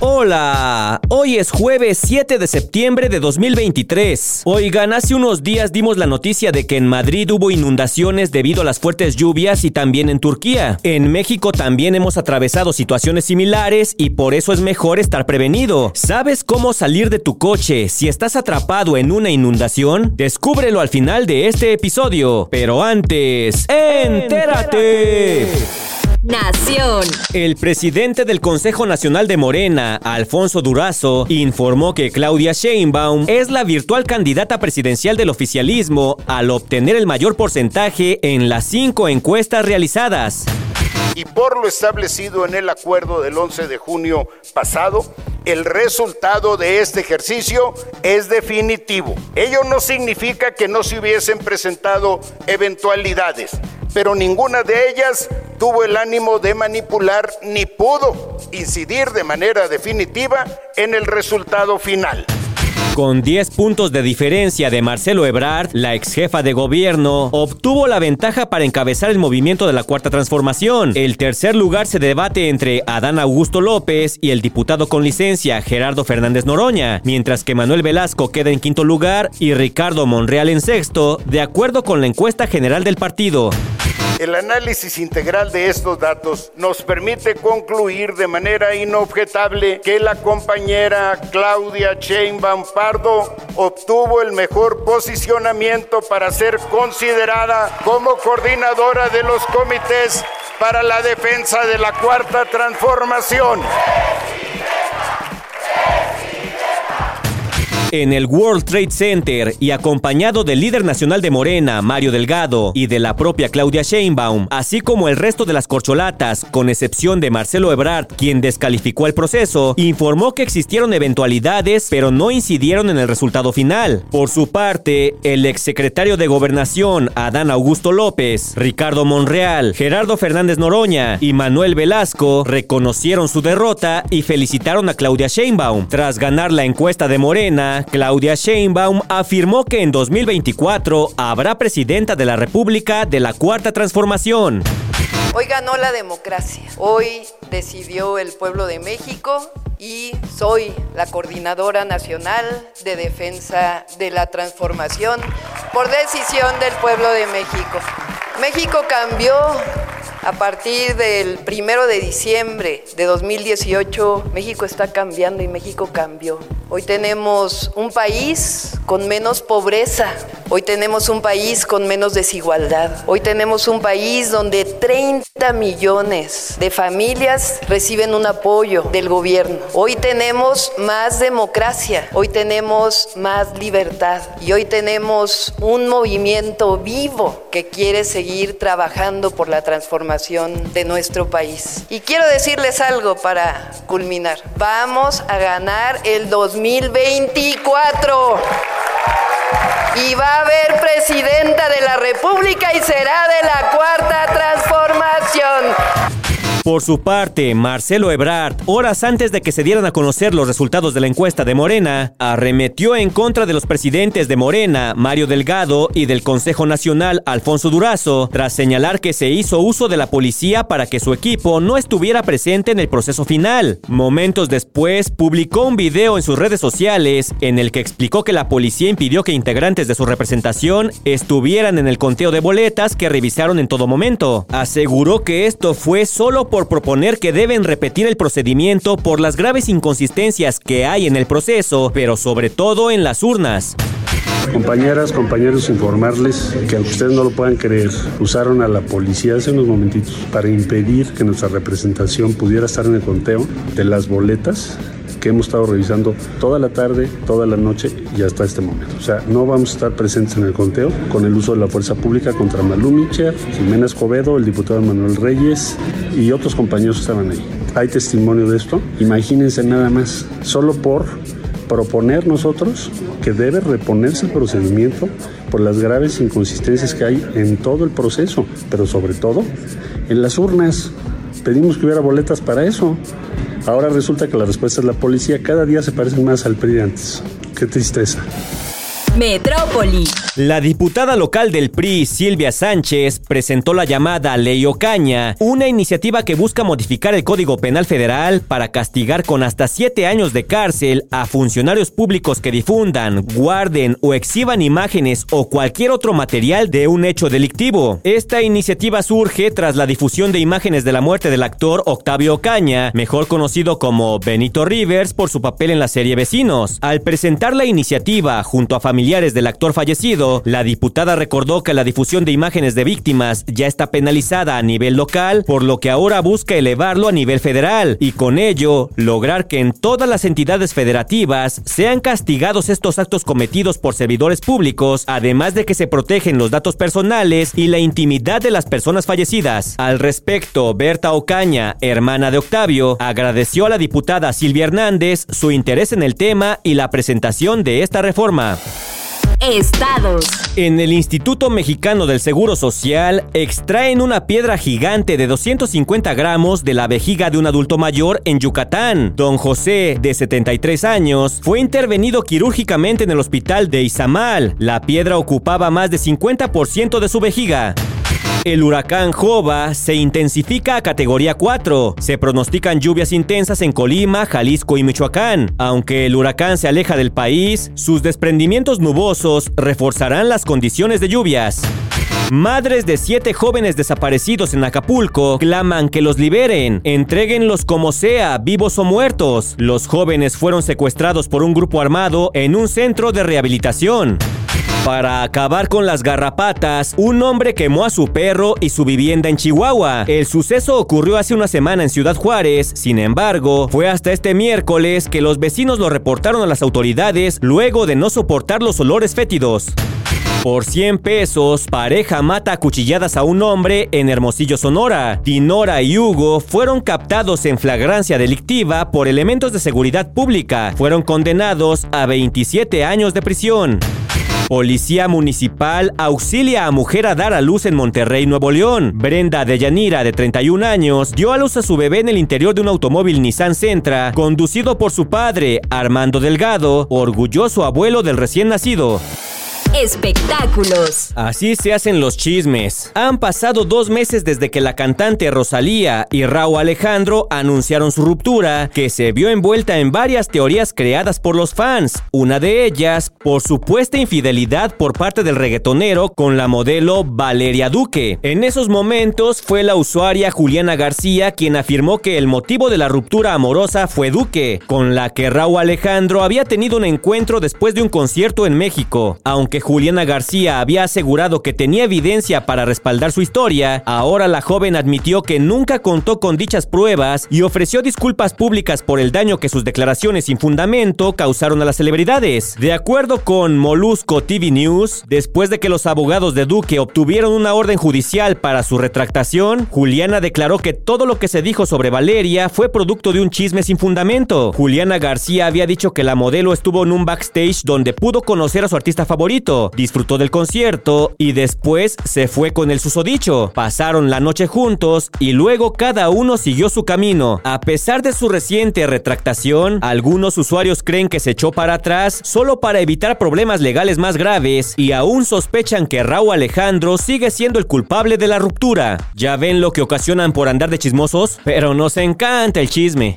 Hola, hoy es jueves 7 de septiembre de 2023. Oigan, hace unos días dimos la noticia de que en Madrid hubo inundaciones debido a las fuertes lluvias y también en Turquía. En México también hemos atravesado situaciones similares y por eso es mejor estar prevenido. ¿Sabes cómo salir de tu coche si estás atrapado en una inundación? Descúbrelo al final de este episodio. Pero antes, ¡entérate! Nación. El presidente del Consejo Nacional de Morena, Alfonso Durazo, informó que Claudia Sheinbaum es la virtual candidata presidencial del oficialismo al obtener el mayor porcentaje en las cinco encuestas realizadas. Y por lo establecido en el acuerdo del 11 de junio pasado, el resultado de este ejercicio es definitivo. Ello no significa que no se hubiesen presentado eventualidades pero ninguna de ellas tuvo el ánimo de manipular ni pudo incidir de manera definitiva en el resultado final. Con 10 puntos de diferencia de Marcelo Ebrard, la ex jefa de gobierno obtuvo la ventaja para encabezar el movimiento de la Cuarta Transformación. El tercer lugar se debate entre Adán Augusto López y el diputado con licencia Gerardo Fernández Noroña, mientras que Manuel Velasco queda en quinto lugar y Ricardo Monreal en sexto, de acuerdo con la encuesta general del partido. El análisis integral de estos datos nos permite concluir de manera inobjetable que la compañera Claudia Sheinbaum Pardo obtuvo el mejor posicionamiento para ser considerada como coordinadora de los comités para la defensa de la cuarta transformación. En el World Trade Center y acompañado del líder nacional de Morena, Mario Delgado, y de la propia Claudia Sheinbaum, así como el resto de las corcholatas, con excepción de Marcelo Ebrard, quien descalificó el proceso, informó que existieron eventualidades, pero no incidieron en el resultado final. Por su parte, el exsecretario de Gobernación, Adán Augusto López, Ricardo Monreal, Gerardo Fernández Noroña y Manuel Velasco reconocieron su derrota y felicitaron a Claudia Sheinbaum. Tras ganar la encuesta de Morena, Claudia Sheinbaum afirmó que en 2024 habrá presidenta de la República de la Cuarta Transformación. Hoy ganó la democracia. Hoy decidió el pueblo de México y soy la coordinadora nacional de defensa de la transformación por decisión del pueblo de México. México cambió a partir del primero de diciembre de 2018, México está cambiando y México cambió. Hoy tenemos un país con menos pobreza, hoy tenemos un país con menos desigualdad, hoy tenemos un país donde 30 millones de familias reciben un apoyo del gobierno, hoy tenemos más democracia, hoy tenemos más libertad y hoy tenemos un movimiento vivo que quiere seguir trabajando por la transformación de nuestro país. Y quiero decirles algo para culminar, vamos a ganar el 2020 2024. Y va a haber presidenta de la República y será de la cuarta transformación. Por su parte, Marcelo Ebrard, horas antes de que se dieran a conocer los resultados de la encuesta de Morena, arremetió en contra de los presidentes de Morena, Mario Delgado, y del Consejo Nacional, Alfonso Durazo, tras señalar que se hizo uso de la policía para que su equipo no estuviera presente en el proceso final. Momentos después, publicó un video en sus redes sociales en el que explicó que la policía impidió que integrantes de su representación estuvieran en el conteo de boletas que revisaron en todo momento. Aseguró que esto fue solo por por proponer que deben repetir el procedimiento por las graves inconsistencias que hay en el proceso, pero sobre todo en las urnas. Compañeras, compañeros, informarles que aunque ustedes no lo puedan creer, usaron a la policía hace unos momentitos para impedir que nuestra representación pudiera estar en el conteo de las boletas que hemos estado revisando toda la tarde, toda la noche y hasta este momento. O sea, no vamos a estar presentes en el conteo con el uso de la fuerza pública contra Malú Micher, Jimena Escobedo, el diputado Manuel Reyes y otros compañeros que estaban ahí. Hay testimonio de esto. Imagínense nada más, solo por proponer nosotros que debe reponerse el procedimiento por las graves inconsistencias que hay en todo el proceso, pero sobre todo en las urnas. Pedimos que hubiera boletas para eso. Ahora resulta que la respuesta es la policía. Cada día se parecen más al PRI antes. Qué tristeza. Metrópoli. La diputada local del PRI, Silvia Sánchez, presentó la llamada Ley Ocaña, una iniciativa que busca modificar el Código Penal Federal para castigar con hasta siete años de cárcel a funcionarios públicos que difundan, guarden o exhiban imágenes o cualquier otro material de un hecho delictivo. Esta iniciativa surge tras la difusión de imágenes de la muerte del actor Octavio Ocaña, mejor conocido como Benito Rivers por su papel en la serie Vecinos. Al presentar la iniciativa junto a familiares del actor fallecido, la diputada recordó que la difusión de imágenes de víctimas ya está penalizada a nivel local, por lo que ahora busca elevarlo a nivel federal y con ello lograr que en todas las entidades federativas sean castigados estos actos cometidos por servidores públicos, además de que se protegen los datos personales y la intimidad de las personas fallecidas. Al respecto, Berta Ocaña, hermana de Octavio, agradeció a la diputada Silvia Hernández su interés en el tema y la presentación de esta reforma. Estados. En el Instituto Mexicano del Seguro Social extraen una piedra gigante de 250 gramos de la vejiga de un adulto mayor en Yucatán. Don José, de 73 años, fue intervenido quirúrgicamente en el hospital de Izamal. La piedra ocupaba más de 50% de su vejiga. El huracán Jova se intensifica a categoría 4. Se pronostican lluvias intensas en Colima, Jalisco y Michoacán. Aunque el huracán se aleja del país, sus desprendimientos nubosos reforzarán las condiciones de lluvias. Madres de siete jóvenes desaparecidos en Acapulco claman que los liberen, entréguenlos como sea, vivos o muertos. Los jóvenes fueron secuestrados por un grupo armado en un centro de rehabilitación. Para acabar con las garrapatas, un hombre quemó a su perro y su vivienda en Chihuahua. El suceso ocurrió hace una semana en Ciudad Juárez, sin embargo, fue hasta este miércoles que los vecinos lo reportaron a las autoridades luego de no soportar los olores fétidos. Por 100 pesos, pareja mata a cuchilladas a un hombre en Hermosillo, Sonora. Dinora y Hugo fueron captados en flagrancia delictiva por elementos de seguridad pública. Fueron condenados a 27 años de prisión. Policía Municipal auxilia a mujer a dar a luz en Monterrey, Nuevo León. Brenda de Yanira, de 31 años, dio a luz a su bebé en el interior de un automóvil Nissan Sentra, conducido por su padre, Armando Delgado, orgulloso abuelo del recién nacido. Espectáculos. Así se hacen los chismes. Han pasado dos meses desde que la cantante Rosalía y Raúl Alejandro anunciaron su ruptura, que se vio envuelta en varias teorías creadas por los fans. Una de ellas, por supuesta infidelidad por parte del reggaetonero con la modelo Valeria Duque. En esos momentos fue la usuaria Juliana García quien afirmó que el motivo de la ruptura amorosa fue Duque, con la que Raúl Alejandro había tenido un encuentro después de un concierto en México. Aunque Juliana García había asegurado que tenía evidencia para respaldar su historia, ahora la joven admitió que nunca contó con dichas pruebas y ofreció disculpas públicas por el daño que sus declaraciones sin fundamento causaron a las celebridades. De acuerdo con Molusco TV News, después de que los abogados de Duque obtuvieron una orden judicial para su retractación, Juliana declaró que todo lo que se dijo sobre Valeria fue producto de un chisme sin fundamento. Juliana García había dicho que la modelo estuvo en un backstage donde pudo conocer a su artista favorito, disfrutó del concierto y después se fue con el susodicho. Pasaron la noche juntos y luego cada uno siguió su camino. A pesar de su reciente retractación, algunos usuarios creen que se echó para atrás solo para evitar problemas legales más graves y aún sospechan que Raúl Alejandro sigue siendo el culpable de la ruptura. Ya ven lo que ocasionan por andar de chismosos, pero nos encanta el chisme.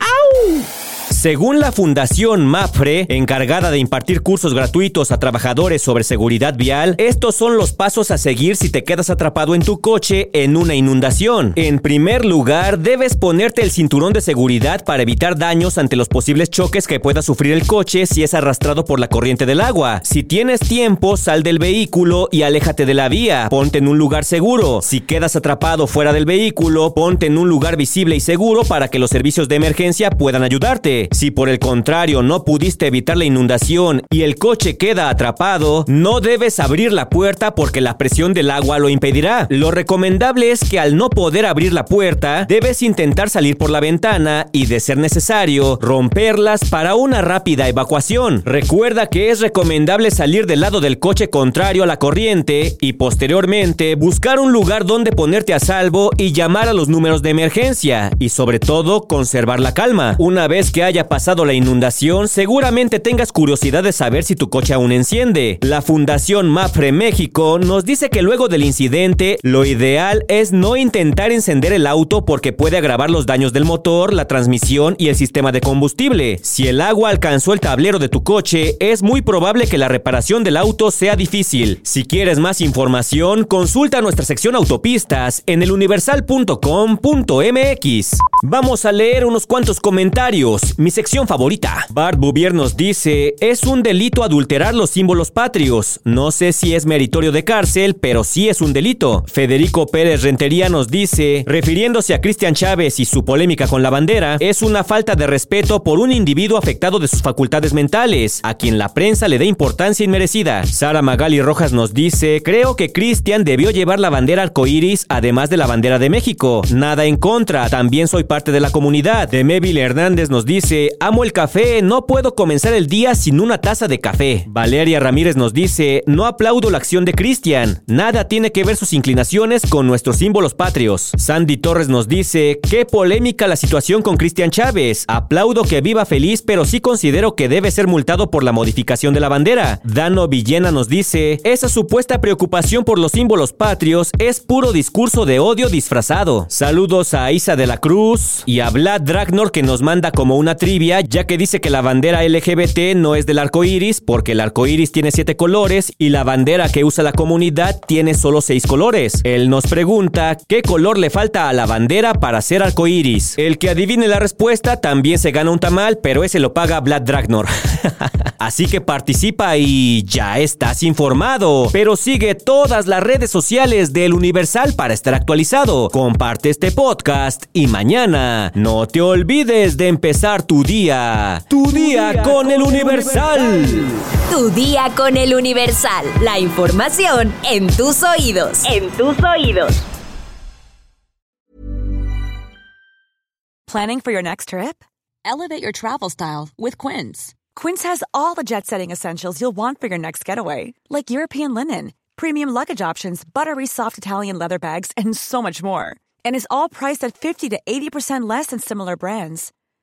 Según la Fundación MAFRE, encargada de impartir cursos gratuitos a trabajadores sobre seguridad vial, estos son los pasos a seguir si te quedas atrapado en tu coche en una inundación. En primer lugar, debes ponerte el cinturón de seguridad para evitar daños ante los posibles choques que pueda sufrir el coche si es arrastrado por la corriente del agua. Si tienes tiempo, sal del vehículo y aléjate de la vía. Ponte en un lugar seguro. Si quedas atrapado fuera del vehículo, ponte en un lugar visible y seguro para que los servicios de emergencia puedan ayudarte. Si por el contrario no pudiste evitar la inundación y el coche queda atrapado, no debes abrir la puerta porque la presión del agua lo impedirá. Lo recomendable es que al no poder abrir la puerta, debes intentar salir por la ventana y, de ser necesario, romperlas para una rápida evacuación. Recuerda que es recomendable salir del lado del coche contrario a la corriente y posteriormente buscar un lugar donde ponerte a salvo y llamar a los números de emergencia y sobre todo conservar la calma. Una vez que haya pasado la inundación, seguramente tengas curiosidad de saber si tu coche aún enciende. La Fundación Mafre México nos dice que luego del incidente, lo ideal es no intentar encender el auto porque puede agravar los daños del motor, la transmisión y el sistema de combustible. Si el agua alcanzó el tablero de tu coche, es muy probable que la reparación del auto sea difícil. Si quieres más información, consulta nuestra sección autopistas en eluniversal.com.mx. Vamos a leer unos cuantos comentarios. Sección favorita. Bart Bouvier nos dice, es un delito adulterar los símbolos patrios. No sé si es meritorio de cárcel, pero sí es un delito. Federico Pérez Rentería nos dice, refiriéndose a Cristian Chávez y su polémica con la bandera, es una falta de respeto por un individuo afectado de sus facultades mentales, a quien la prensa le dé importancia inmerecida. Sara Magali Rojas nos dice, creo que Cristian debió llevar la bandera arcoíris además de la bandera de México. Nada en contra, también soy parte de la comunidad. Demeville Hernández nos dice, amo el café, no puedo comenzar el día sin una taza de café. Valeria Ramírez nos dice, no aplaudo la acción de Cristian, nada tiene que ver sus inclinaciones con nuestros símbolos patrios. Sandy Torres nos dice, qué polémica la situación con Cristian Chávez, aplaudo que viva feliz, pero sí considero que debe ser multado por la modificación de la bandera. Dano Villena nos dice, esa supuesta preocupación por los símbolos patrios es puro discurso de odio disfrazado. Saludos a Isa de la Cruz, y a Vlad Dragnor que nos manda como una trivia, ya que dice que la bandera LGBT no es del arco iris, porque el arco iris tiene siete colores y la bandera que usa la comunidad tiene solo seis colores. Él nos pregunta qué color le falta a la bandera para ser arco iris. El que adivine la respuesta también se gana un tamal, pero ese lo paga Vlad Dragnor. Así que participa y ya estás informado. Pero sigue todas las redes sociales del Universal para estar actualizado. Comparte este podcast y mañana no te olvides de empezar tu día. Tu, día, con, el Universal. Tu día con el Universal. La información en tus oídos. En tus oídos. Planning for your next trip? Elevate your travel style with Quince. Quince has all the jet setting essentials you'll want for your next getaway, like European linen, premium luggage options, buttery soft Italian leather bags, and so much more. And is all priced at 50 to 80% less than similar brands.